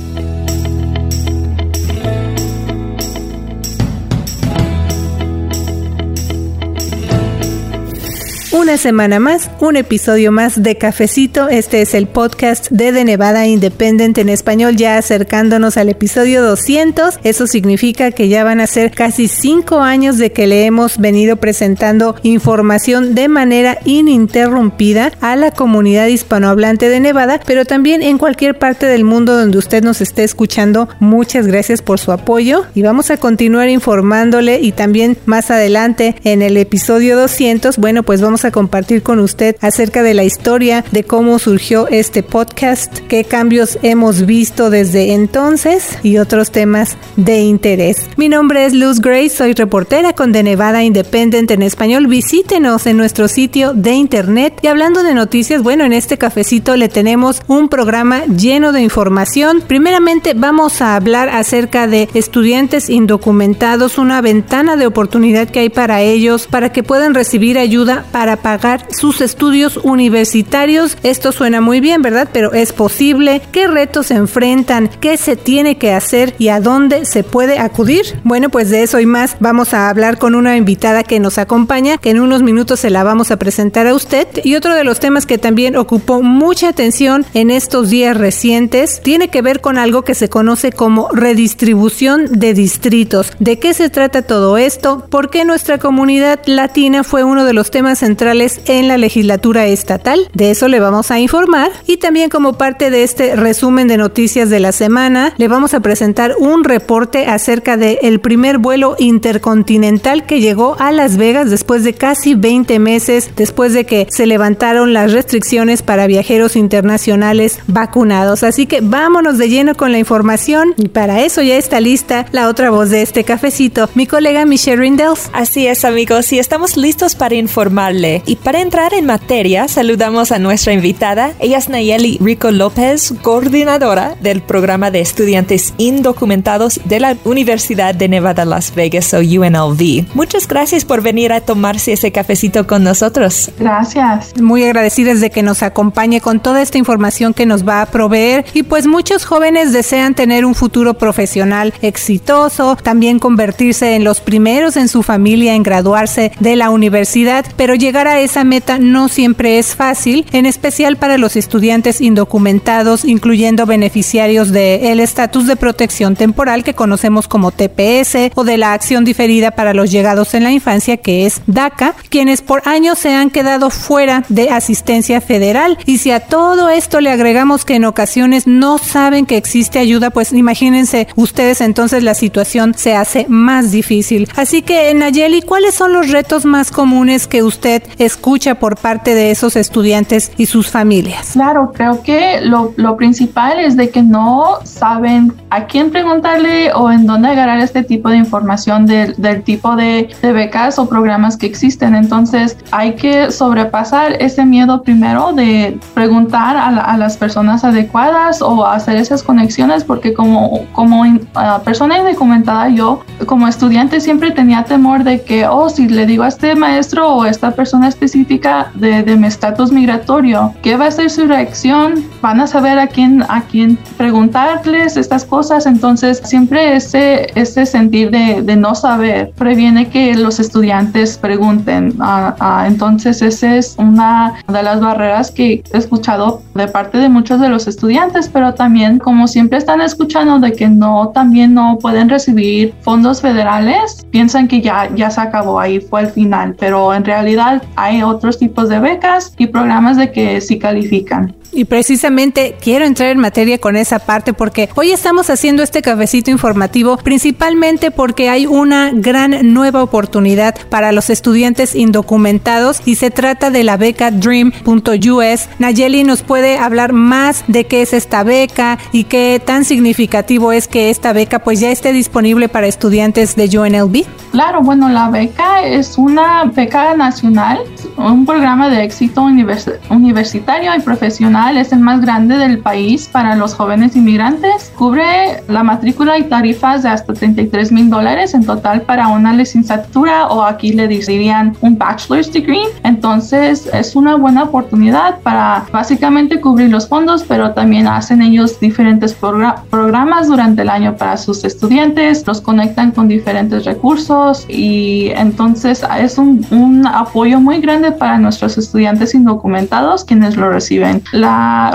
Thank you. Una semana más, un episodio más de Cafecito. Este es el podcast de The Nevada Independent en español, ya acercándonos al episodio 200. Eso significa que ya van a ser casi cinco años de que le hemos venido presentando información de manera ininterrumpida a la comunidad hispanohablante de Nevada, pero también en cualquier parte del mundo donde usted nos esté escuchando. Muchas gracias por su apoyo y vamos a continuar informándole y también más adelante en el episodio 200, bueno, pues vamos a con usted acerca de la historia de cómo surgió este podcast, qué cambios hemos visto desde entonces y otros temas de interés. Mi nombre es Luz Grace, soy reportera con The Nevada Independent en español. Visítenos en nuestro sitio de internet y hablando de noticias, bueno, en este cafecito le tenemos un programa lleno de información. Primeramente vamos a hablar acerca de estudiantes indocumentados, una ventana de oportunidad que hay para ellos para que puedan recibir ayuda para pagar sus estudios universitarios. Esto suena muy bien, ¿verdad? Pero es posible. ¿Qué retos se enfrentan? ¿Qué se tiene que hacer? ¿Y a dónde se puede acudir? Bueno, pues de eso y más vamos a hablar con una invitada que nos acompaña, que en unos minutos se la vamos a presentar a usted. Y otro de los temas que también ocupó mucha atención en estos días recientes tiene que ver con algo que se conoce como redistribución de distritos. ¿De qué se trata todo esto? ¿Por qué nuestra comunidad latina fue uno de los temas centrales en la legislatura estatal. De eso le vamos a informar y también como parte de este resumen de noticias de la semana, le vamos a presentar un reporte acerca del el primer vuelo intercontinental que llegó a Las Vegas después de casi 20 meses, después de que se levantaron las restricciones para viajeros internacionales vacunados. Así que vámonos de lleno con la información y para eso ya está lista la otra voz de este cafecito, mi colega Michelle Rindels. Así es amigos, y estamos listos para informarle y para entrar en materia, saludamos a nuestra invitada. Ella es Nayeli Rico López, coordinadora del programa de estudiantes indocumentados de la Universidad de Nevada, Las Vegas o UNLV. Muchas gracias por venir a tomarse ese cafecito con nosotros. Gracias. Muy agradecidas de que nos acompañe con toda esta información que nos va a proveer. Y pues muchos jóvenes desean tener un futuro profesional exitoso, también convertirse en los primeros en su familia en graduarse de la universidad, pero llegar a esa meta no siempre es fácil, en especial para los estudiantes indocumentados, incluyendo beneficiarios del estatus de protección temporal que conocemos como TPS o de la acción diferida para los llegados en la infancia que es DACA, quienes por años se han quedado fuera de asistencia federal. Y si a todo esto le agregamos que en ocasiones no saben que existe ayuda, pues imagínense ustedes entonces la situación se hace más difícil. Así que Nayeli, ¿cuáles son los retos más comunes que usted escucha por parte de esos estudiantes y sus familias? Claro, creo que lo, lo principal es de que no saben a quién preguntarle o en dónde agarrar este tipo de información del, del tipo de, de, becas o programas que existen. Entonces hay que sobrepasar ese miedo primero de preguntar a, la, a las personas adecuadas o hacer esas conexiones porque como, como in, uh, persona indocumentada yo como estudiante siempre tenía temor de que, oh, si le digo a este maestro o a esta persona específica de, de mi estatus migratorio, ¿qué va a ser su reacción? ¿Van a saber a quién, a quién preguntarles estas cosas? Entonces, siempre ese, ese sentir de, de no saber previene que los estudiantes pregunten. Uh, uh, entonces, esa es una de las barreras que he escuchado de parte de muchos de los estudiantes, pero también como siempre están escuchando de que no, también no pueden recibir fondos federales, piensan que ya, ya se acabó, ahí fue el final, pero en realidad hay otros tipos de becas y programas de que sí califican. Y precisamente quiero entrar en materia con esa parte porque hoy estamos haciendo este cafecito informativo principalmente porque hay una gran nueva oportunidad para los estudiantes indocumentados y se trata de la beca Dream.us. Nayeli nos puede hablar más de qué es esta beca y qué tan significativo es que esta beca pues ya esté disponible para estudiantes de UNLV. Claro, bueno, la beca es una beca nacional, un programa de éxito univers universitario y profesional nacional es el más grande del país para los jóvenes inmigrantes. Cubre la matrícula y tarifas de hasta 33 mil dólares en total para una licenciatura o aquí le dirían un bachelor's degree. Entonces es una buena oportunidad para básicamente cubrir los fondos, pero también hacen ellos diferentes programas durante el año para sus estudiantes, los conectan con diferentes recursos y entonces es un, un apoyo muy grande para nuestros estudiantes indocumentados quienes lo reciben. La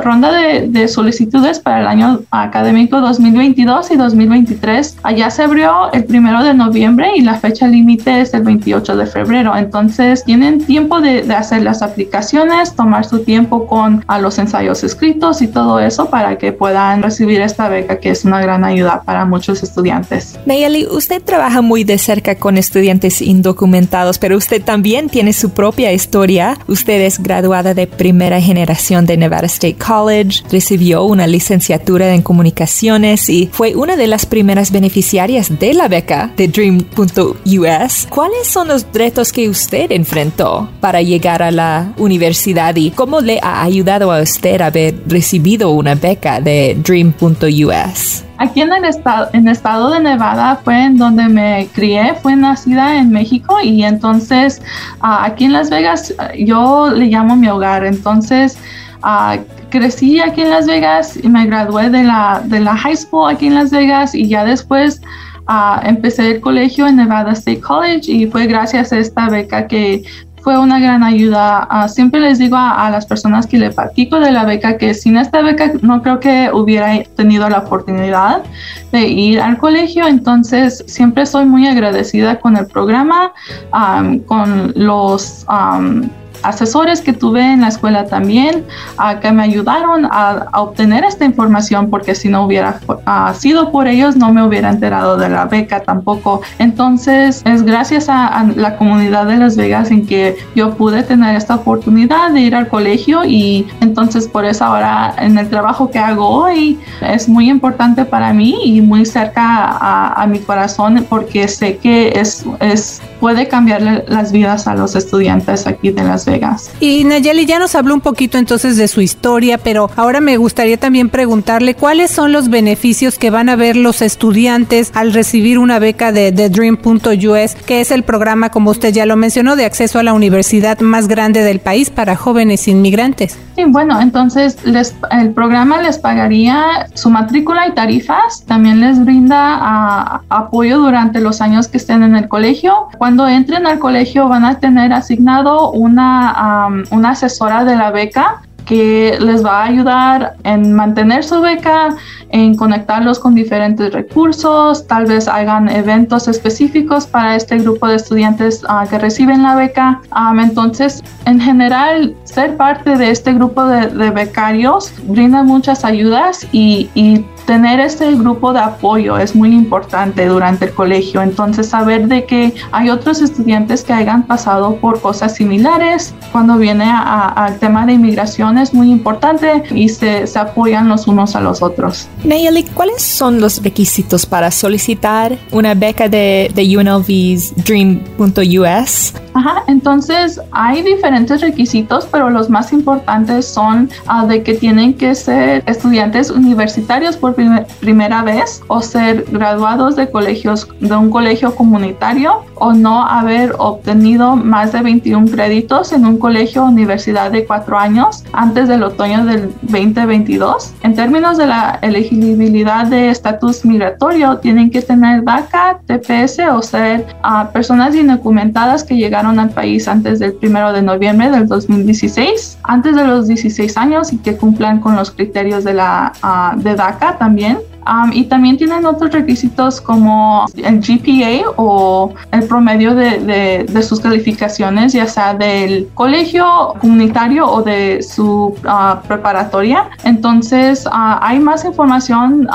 ronda de, de solicitudes para el año académico 2022 y 2023 allá se abrió el primero de noviembre y la fecha límite es el 28 de febrero. Entonces tienen tiempo de, de, hacer las aplicaciones, tomar su tiempo con a los ensayos escritos y todo eso para que puedan recibir esta beca que es una gran ayuda para muchos estudiantes. Nayeli, usted trabaja muy de cerca con estudiantes indocumentados, pero usted también tiene su propia historia. Usted es graduada de primera generación de Nevada State College, recibió una licenciatura en comunicaciones y fue una de las primeras beneficiarias de la beca de Dream.us. ¿Cuáles son los retos que usted enfrentó para llegar a la universidad y cómo le ha ayudado a usted haber recibido una beca de Dream.us? Aquí en el estado, en el estado de Nevada fue en donde me crié, fue nacida en México y entonces uh, aquí en Las Vegas yo le llamo mi hogar. Entonces uh, crecí aquí en Las Vegas y me gradué de la, de la high school aquí en Las Vegas y ya después uh, empecé el colegio en Nevada State College y fue gracias a esta beca que fue una gran ayuda. Uh, siempre les digo a, las personas que le platico de la beca que sin esta beca no creo que hubiera tenido la oportunidad de ir al colegio. Entonces siempre estoy muy agradecida con el programa, um, con los... Um, asesores que tuve en la escuela también uh, que me ayudaron a, obtener esta información porque si no hubiera uh, sido por ellos no me hubiera enterado de la beca tampoco. Entonces es gracias a, a, la comunidad de Las Vegas en que yo pude tener esta oportunidad de ir al colegio y entonces por eso ahora en el trabajo que hago hoy es muy importante para mí y muy cerca a, a mi corazón porque sé que es, es puede cambiarle las vidas a los estudiantes aquí de Las Vegas. Y Nayeli ya nos habló un poquito entonces de su historia, pero ahora me gustaría también preguntarle cuáles son los beneficios que van a ver los estudiantes al recibir una beca de, de Dream.us, que es el programa, como usted ya lo mencionó, de acceso a la universidad más grande del país para jóvenes inmigrantes. Sí, bueno, entonces les, el programa les pagaría su matrícula y tarifas, también les brinda a, apoyo durante los años que estén en el colegio. Cuando entren al colegio van a tener asignado una, una asesora de la beca que les va a ayudar en mantener su beca, en conectarlos con diferentes recursos, tal vez hagan eventos específicos para este grupo de estudiantes uh, que reciben la beca. Um, entonces, en general, ser parte de este grupo de, de becarios brinda muchas ayudas y, y tener este grupo de apoyo es muy importante durante el colegio. Entonces, saber de que hay otros estudiantes que hayan pasado por cosas similares cuando viene al tema de inmigración es muy importante y se, se, apoyan los unos a los otros. Nayeli, ¿cuáles son los requisitos para solicitar una beca de, de UNLV's Dream.us? Ajá, entonces hay diferentes requisitos, pero los más importantes son uh, de que tienen que ser estudiantes universitarios por primer, primera vez o ser graduados de colegios de un colegio comunitario o no haber obtenido más de 21 créditos en un colegio o universidad de cuatro años antes del otoño del 2022. En términos de la elegibilidad de estatus migratorio, tienen que tener DACA, TPS o ser uh, personas indocumentadas que llegaron al país antes del 1 de noviembre del 2016, antes de los 16 años y que cumplan con los criterios de la uh, de DACA también. Um, y también tienen otros requisitos como el GPA o el promedio de, de, de, sus calificaciones, ya sea del colegio comunitario o de su uh, preparatoria. Entonces, uh, hay más información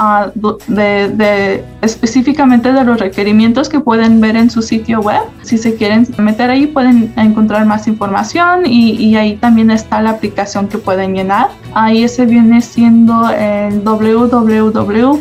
de, de, específicamente de los requerimientos que pueden ver en su sitio web. Si se quieren meter ahí, pueden encontrar más información y, y ahí también está la aplicación que pueden llenar. Ahí ese viene siendo el www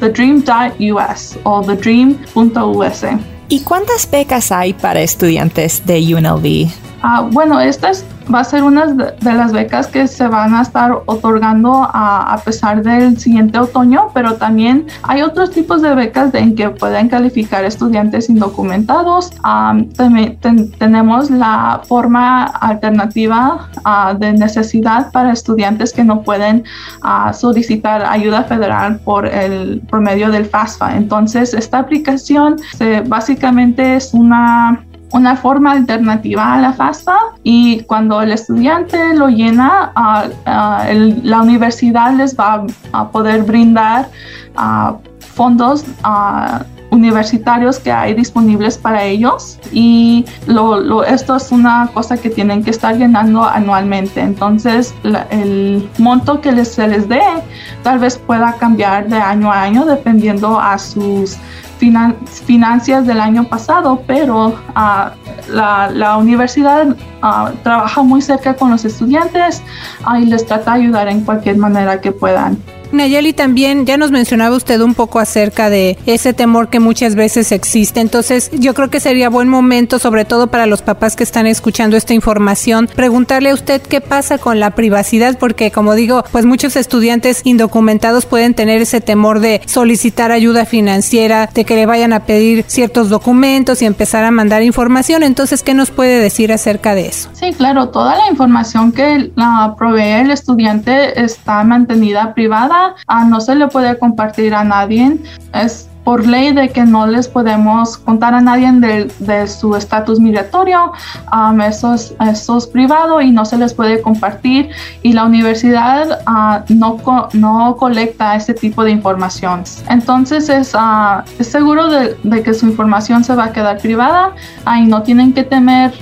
thedream.us o thedream.us. ¿Y cuántas becas hay para estudiantes de UNLV? Uh, bueno, esta es va a ser una de las becas que se van a estar otorgando a, pesar del siguiente otoño, pero también hay otros tipos de becas en que pueden calificar estudiantes indocumentados. también tenemos la forma alternativa ah, de necesidad para estudiantes que no pueden ah, solicitar ayuda federal por el promedio del FAFSA. Entonces, esta aplicación básicamente es una una forma alternativa a la FAFSA y cuando el estudiante lo llena, la universidad les va a poder brindar fondos universitarios que hay disponibles para ellos y esto es una cosa que tienen que estar llenando anualmente. Entonces el monto que se les dé tal vez pueda cambiar de año a año dependiendo a sus finanzas del año pasado, pero uh, la, la, universidad uh, trabaja muy cerca con los estudiantes uh, y les trata de ayudar en cualquier manera que puedan. Nayeli también ya nos mencionaba usted un poco acerca de ese temor que muchas veces existe. Entonces, yo creo que sería buen momento, sobre todo para los papás que están escuchando esta información, preguntarle a usted qué pasa con la privacidad, porque como digo, pues muchos estudiantes indocumentados pueden tener ese temor de solicitar ayuda financiera, de que le vayan a pedir ciertos documentos y empezar a mandar información. Entonces, ¿qué nos puede decir acerca de eso? Sí, claro, toda la información que la provee el estudiante está mantenida privada no se le puede compartir a nadie. Es por ley de que no les podemos contar a nadie de, su estatus migratorio, um, eso, es, privado y no se les puede compartir. Y la universidad uh, no, no colecta ese tipo de información. Entonces es, uh, seguro de, que su información se va a quedar privada. Uh, y no tienen que temer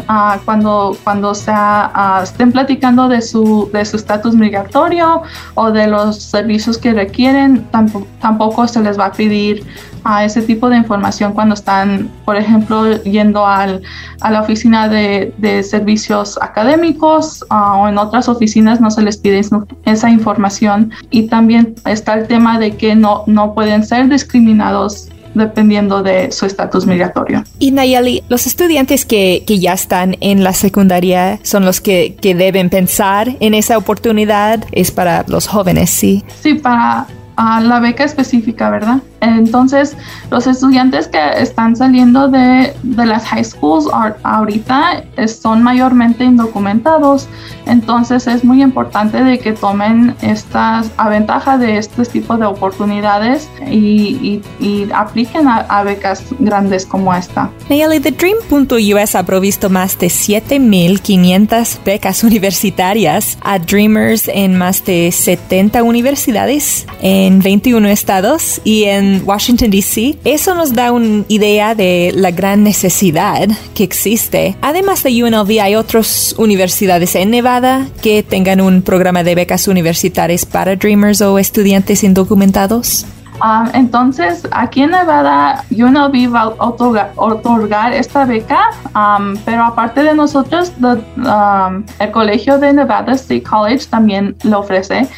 cuando, cuando sea, estén platicando de su de su estatus migratorio o de los servicios que requieren, tampoco, tampoco se les va a pedir a ese tipo de información cuando están, por ejemplo, yendo al, a la oficina de, de servicios académicos ah, o en otras oficinas no se les pide esa información. Y también está el tema de que no, no pueden ser discriminados dependiendo de su estatus migratorio. Y Nayeli, los estudiantes que, que, ya están en la secundaria son los que, que deben pensar en esa oportunidad, es para los jóvenes, ¿sí? Sí, para a la beca específica, ¿verdad? Entonces, los estudiantes que están saliendo de, de las high schools ahorita son mayormente indocumentados, entonces es muy importante de que tomen estas a ventaja de este tipo de oportunidades y, y, apliquen a, becas grandes como esta. Nayeli, The Dream.us ha provisto más de 7.500 becas universitarias a Dreamers en más de 70 universidades en 21 estados y en Washington, D.C. Eso nos da una idea de la gran necesidad que existe. Además de UNLV, hay otras universidades en Nevada que tengan un programa de becas universitarias para Dreamers o estudiantes indocumentados. Um, entonces, aquí en Nevada, UNLV va a otorgar, esta beca, um, pero aparte de nosotros, um, el Colegio de Nevada State College también lo ofrece.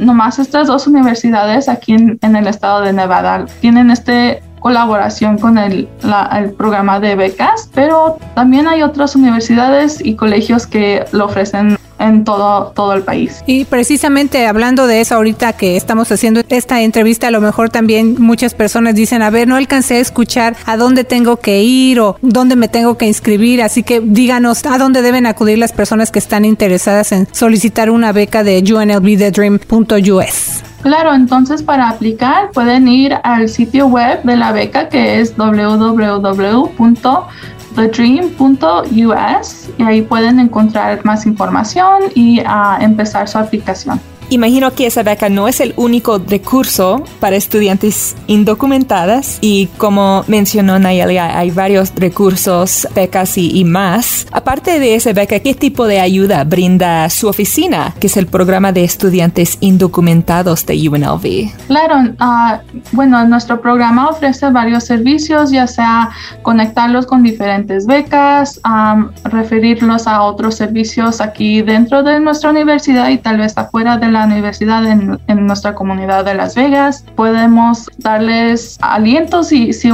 nomás estas dos universidades aquí en, el estado de Nevada tienen este colaboración con el, el, programa de becas, pero también hay otras universidades y colegios que lo ofrecen en todo, todo el país. Y precisamente hablando de eso ahorita que estamos haciendo esta entrevista, a lo mejor también muchas personas dicen, a ver, no alcancé a escuchar a dónde tengo que ir o dónde me tengo que inscribir, así que díganos a dónde deben acudir las personas que están interesadas en solicitar una beca de UNLVTheDream.us. Claro, entonces para aplicar pueden ir al sitio web de la beca que es www thedream.us y ahí pueden encontrar más información y uh, empezar su aplicación. Imagino que esa beca no es el único recurso para estudiantes indocumentadas y como mencionó Nayeli, hay varios recursos, becas y, más. Aparte de esa beca, ¿qué tipo de ayuda brinda su oficina, que es el programa de estudiantes indocumentados de UNLV? Claro, uh, bueno, nuestro programa ofrece varios servicios, ya sea conectarlos con diferentes becas, um, referirlos a otros servicios aquí dentro de nuestra universidad y tal vez afuera de la universidad en, nuestra comunidad de Las Vegas. Podemos darles aliento si, si,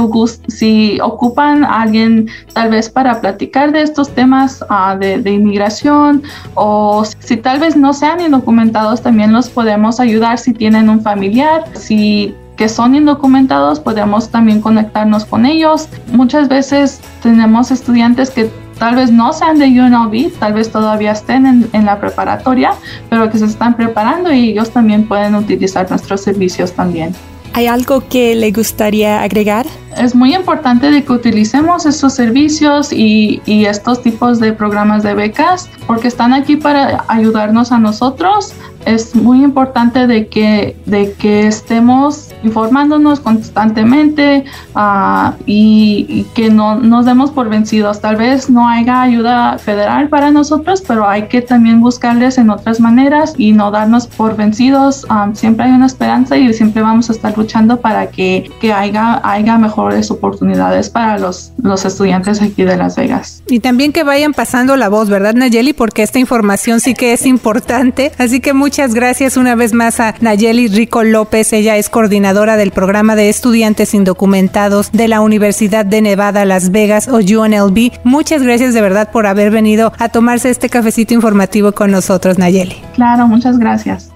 si ocupan a alguien tal vez para platicar de estos temas ah, de, de, inmigración o si tal vez no sean indocumentados, también los podemos ayudar si tienen un familiar, si que son indocumentados, podemos también conectarnos con ellos. Muchas veces tenemos estudiantes que tal vez no sean de UNLV, tal vez todavía estén en, en, la preparatoria, pero que se están preparando y ellos también pueden utilizar nuestros servicios también. ¿Hay algo que le gustaría agregar? Es muy importante de que utilicemos estos servicios y, y, estos tipos de programas de becas porque están aquí para ayudarnos a nosotros. Es muy importante de que, de que estemos informándonos constantemente uh, y, que no nos demos por vencidos. Tal vez no haya ayuda federal para nosotros, pero hay que también buscarles en otras maneras y no darnos por vencidos. Um, siempre hay una esperanza y siempre vamos a estar luchando para que, que haya, haya mejores oportunidades para los, los estudiantes aquí de Las Vegas. Y también que vayan pasando la voz, ¿verdad, Nayeli? Porque esta información sí que es importante. Así que muchas gracias una vez más a Nayeli Rico López. Ella es coordinadora del programa de estudiantes indocumentados de la Universidad de Nevada, Las Vegas o UNLV. Muchas gracias de verdad por haber venido a tomarse este cafecito informativo con nosotros, Nayeli. Claro, muchas gracias.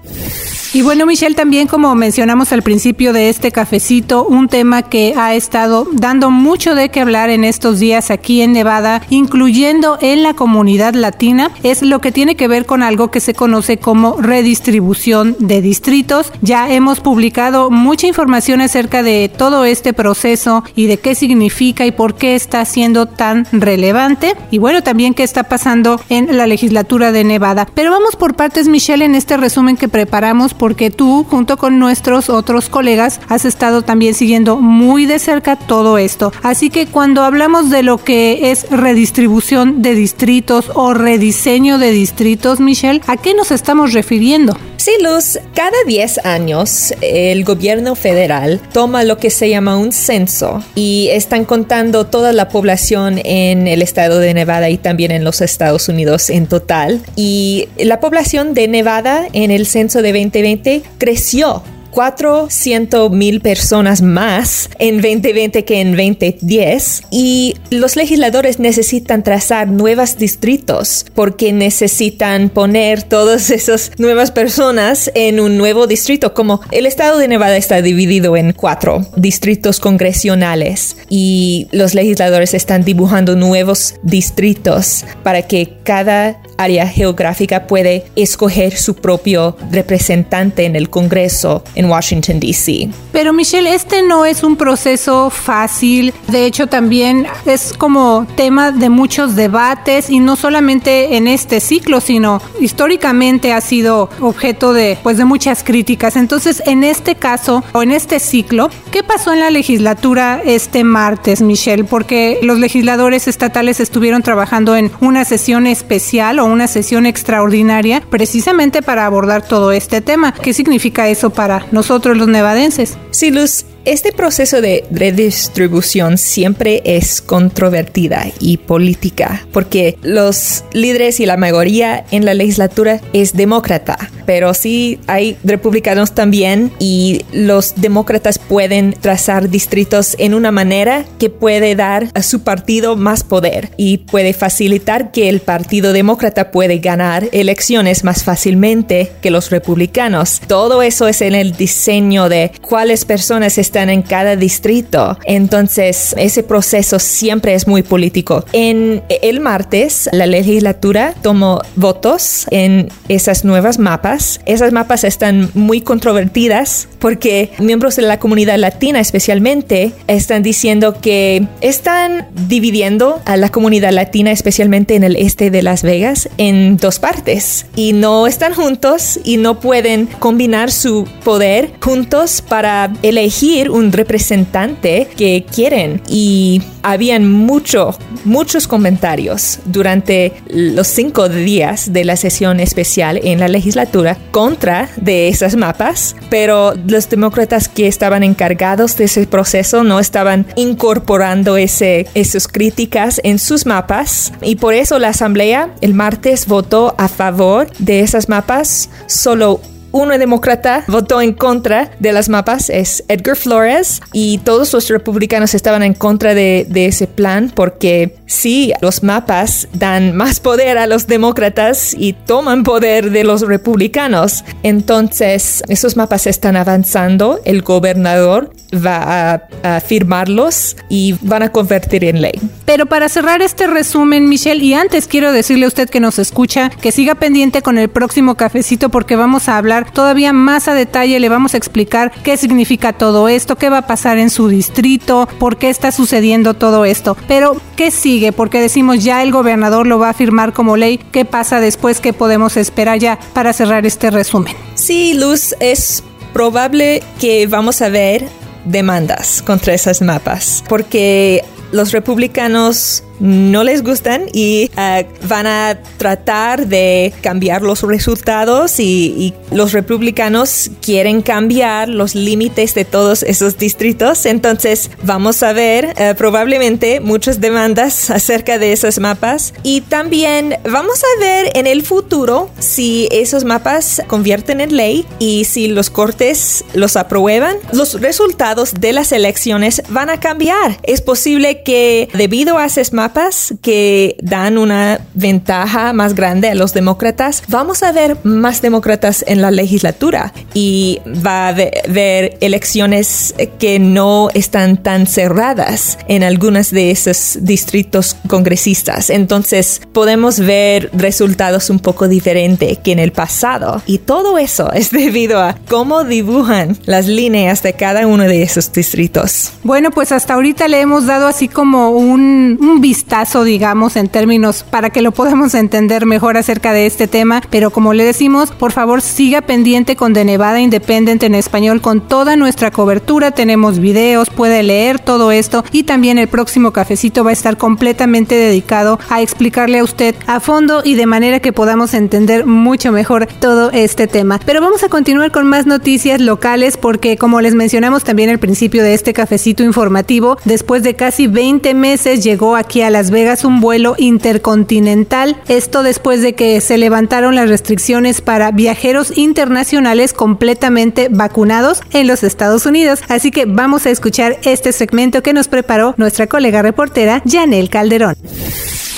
Y bueno, Michelle, también como mencionamos al principio de este cafecito, un tema que ha estado dando mucho de qué hablar en estos días aquí en Nevada, incluyendo en la comunidad latina, es lo que tiene que ver con algo que se conoce como redistribución de distritos. Ya hemos publicado mucha información acerca de todo este proceso y de qué significa y por qué está siendo tan relevante. Y bueno, también qué está pasando en la legislatura de Nevada. Pero vamos por partes, Michelle, en este resumen que preparamos porque tú, junto con nuestros otros colegas, has estado también siguiendo muy de cerca todo esto. Así que cuando hablamos de lo que es redistribución de distritos o rediseño de distritos, Michelle, ¿a qué nos estamos refiriendo? Sí, Luz, cada 10 años el gobierno federal toma lo que se llama un censo y están contando toda la población en el estado de Nevada y también en los Estados Unidos en total. Y la población de Nevada en el censo de 2020 creció 400 mil personas más en 2020 que en 2010 y los legisladores necesitan trazar nuevos distritos porque necesitan poner todas esas nuevas personas en un nuevo distrito como el estado de Nevada está dividido en cuatro distritos congresionales y los legisladores están dibujando nuevos distritos para que cada área geográfica puede escoger su propio representante en el Congreso en Washington, D.C. Pero Michelle, este no es un proceso fácil. De hecho, también es como tema de muchos debates y no solamente en este ciclo, sino históricamente ha sido objeto de, pues, de muchas críticas. Entonces, en este caso o en este ciclo, ¿qué pasó en la legislatura este martes, Michelle? Porque los legisladores estatales estuvieron trabajando en una sesión especial o una sesión extraordinaria precisamente para abordar todo este tema. ¿Qué significa eso para nosotros los nevadenses? Sí, Luz, este proceso de redistribución siempre es controvertida y política porque los líderes y la mayoría en la legislatura es demócrata, pero sí hay republicanos también y los demócratas pueden trazar distritos en una manera que puede dar a su partido más poder y puede facilitar que el partido demócrata puede ganar elecciones más fácilmente que los republicanos. Todo eso es en el diseño de cuáles personas están en cada distrito. Entonces, ese proceso siempre es muy político. En el martes, la legislatura tomó votos en esas nuevas mapas. Esas mapas están muy controvertidas porque miembros de la comunidad latina especialmente están diciendo que están dividiendo a la comunidad latina especialmente en el este de Las Vegas en dos partes y no están juntos y no pueden combinar su poder juntos para elegir un representante que quieren. Y habían mucho, muchos comentarios durante los cinco días de la sesión especial en la legislatura contra de esas mapas, pero los demócratas que estaban encargados de ese proceso no estaban incorporando ese, esas críticas en sus mapas. Y por eso la asamblea el martes votó a favor de esas mapas solo uno demócrata votó en contra de las mapas, es Edgar Flores, y todos los republicanos estaban en contra de, ese plan porque sí, los mapas dan más poder a los demócratas y toman poder de los republicanos. Entonces, esos mapas están avanzando, el gobernador va a, firmarlos y van a convertir en ley. Pero para cerrar este resumen, Michelle, y antes quiero decirle a usted que nos escucha que siga pendiente con el próximo cafecito porque vamos a hablar todavía más a detalle, le vamos a explicar qué significa todo esto, qué va a pasar en su distrito, por qué está sucediendo todo esto. Pero, ¿qué sigue? Porque decimos ya el gobernador lo va a firmar como ley, ¿qué pasa después? ¿Qué podemos esperar ya para cerrar este resumen? Sí, Luz, es probable que vamos a ver demandas contra esas mapas, porque los republicanos no les gustan y eh, van a tratar de cambiar los resultados y, los republicanos quieren cambiar los límites de todos esos distritos. Entonces vamos a ver eh, probablemente muchas demandas acerca de esos mapas y también vamos a ver en el futuro si esos mapas convierten en ley y si los cortes los aprueban, los resultados de las elecciones van a cambiar. Es posible que debido a esos mapas que dan una ventaja más grande a los demócratas, vamos a ver más demócratas en la legislatura y va a haber elecciones que no están tan cerradas en algunos de esos distritos congresistas. Entonces podemos ver resultados un poco diferentes que en el pasado. Y todo eso es debido a cómo dibujan las líneas de cada uno de esos distritos. Bueno, pues hasta ahorita le hemos dado así como un, un vistazo, digamos, en términos para que lo podamos entender mejor acerca de este tema. Pero como le decimos, por favor siga pendiente con The Nevada Independent en español con toda nuestra cobertura. Tenemos videos, puede leer todo esto y también el próximo cafecito va a estar completamente dedicado a explicarle a usted a fondo y de manera que podamos entender mucho mejor todo este tema. Pero vamos a continuar con más noticias locales porque como les mencionamos también al principio de este cafecito informativo, después de casi 20 meses llegó aquí a Las Vegas un vuelo intercontinental. Esto después de que se levantaron las restricciones para viajeros internacionales completamente vacunados en los Estados Unidos. Así que vamos a escuchar este segmento que nos preparó nuestra colega reportera Janel Calderón.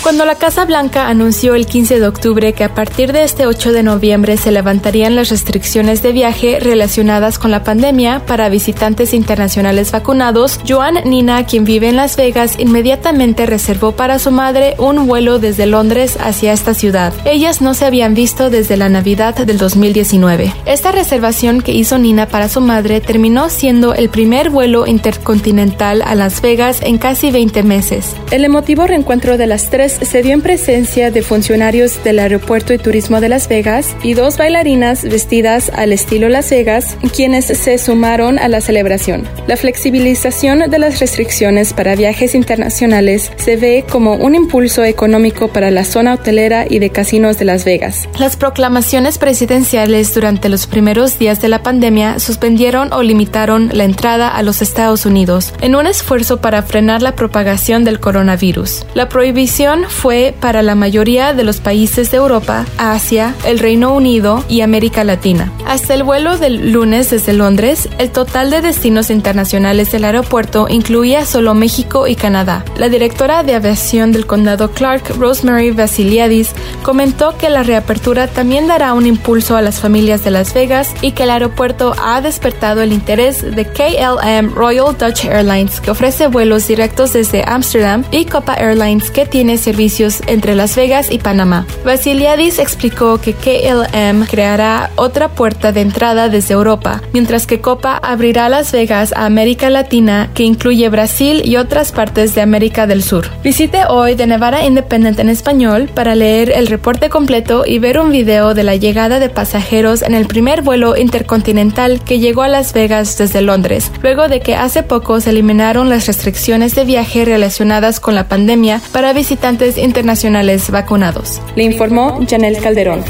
Cuando la Casa Blanca anunció el 15 de octubre que a partir de este 8 de noviembre se levantarían las restricciones de viaje relacionadas con la pandemia para visitantes internacionales vacunados, Joan Nina, quien vive en Las Vegas, inmediatamente reservó para su madre un vuelo desde Londres hacia esta ciudad. Ellas no se habían visto desde la Navidad del 2019. Esta reservación que hizo Nina para su madre terminó siendo el primer vuelo intercontinental a Las Vegas en casi 20 meses. El emotivo reencuentro de las tres se dio en presencia de funcionarios del Aeropuerto de Turismo de Las Vegas y dos bailarinas vestidas al estilo Las Vegas, quienes se sumaron a la celebración. La flexibilización de las restricciones para viajes internacionales se ve como un impulso económico para la zona hotelera y de casinos de Las Vegas. Las proclamaciones presidenciales durante los primeros días de la pandemia suspendieron o limitaron la entrada a los Estados Unidos en un esfuerzo para frenar la propagación del coronavirus. La prohibición fue para la mayoría de los países de Europa, Asia, el Reino Unido y América Latina. Hasta el vuelo del lunes desde Londres, el total de destinos internacionales del aeropuerto incluía solo México y Canadá. La directora de aviación del condado Clark, Rosemary Vasiliadis, comentó que la reapertura también dará un impulso a las familias de Las Vegas y que el aeropuerto ha despertado el interés de KLM Royal Dutch Airlines, que ofrece vuelos directos desde Amsterdam, y Copa Airlines, que tiene servicios entre Las Vegas y Panamá. Vasiliadis explicó que KLM creará otra puerta de entrada desde Europa, mientras que Copa abrirá Las Vegas a América Latina, que incluye Brasil y otras partes de América del Sur. Visite hoy de Nevada Independent en español para leer el reporte completo y ver un video de la llegada de pasajeros en el primer vuelo intercontinental que llegó a Las Vegas desde Londres, luego de que hace poco se eliminaron las restricciones de viaje relacionadas con la pandemia para visitantes internacionales vacunados. Le informó Janel Calderón.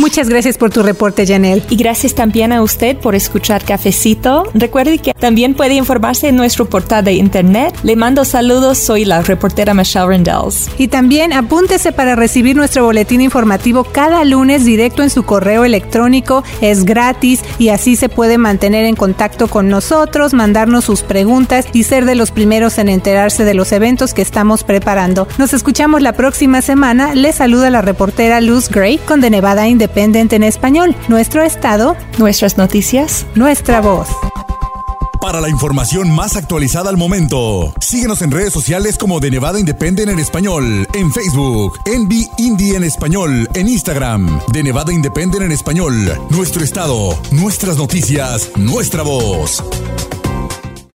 Muchas gracias por tu reporte, Janelle. Y gracias también a usted por escuchar Cafecito. Recuerde que también puede informarse en nuestro portal de internet. Le mando saludos, soy la reportera Michelle Rendells. Y también apúntese para recibir nuestro boletín informativo cada lunes directo en su correo electrónico. Es gratis y así se puede mantener en contacto con nosotros, mandarnos sus preguntas y ser de los primeros en enterarse de los eventos que estamos preparando. Nos escuchamos la próxima semana. Les saluda la reportera Luz Gray con The Nevada En español. Nuestro estado, nuestras noticias, nuestra voz. Para la información más actualizada al momento, síguenos en redes sociales como De Nevada Independent en español, en Facebook, Envy Indie en español, en Instagram, De Nevada Independent en español, nuestro estado, nuestras noticias, nuestra voz.